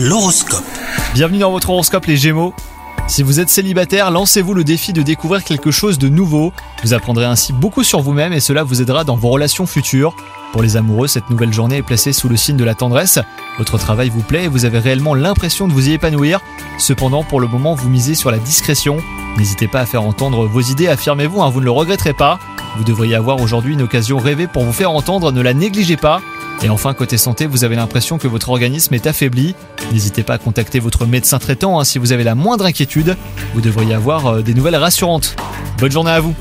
L'horoscope. Bienvenue dans votre horoscope les Gémeaux. Si vous êtes célibataire, lancez-vous le défi de découvrir quelque chose de nouveau. Vous apprendrez ainsi beaucoup sur vous-même et cela vous aidera dans vos relations futures. Pour les amoureux, cette nouvelle journée est placée sous le signe de la tendresse. Votre travail vous plaît et vous avez réellement l'impression de vous y épanouir. Cependant, pour le moment, vous misez sur la discrétion. N'hésitez pas à faire entendre vos idées, affirmez-vous, hein, vous ne le regretterez pas. Vous devriez avoir aujourd'hui une occasion rêvée pour vous faire entendre, ne la négligez pas. Et enfin, côté santé, vous avez l'impression que votre organisme est affaibli. N'hésitez pas à contacter votre médecin traitant hein, si vous avez la moindre inquiétude. Vous devriez avoir euh, des nouvelles rassurantes. Bonne journée à vous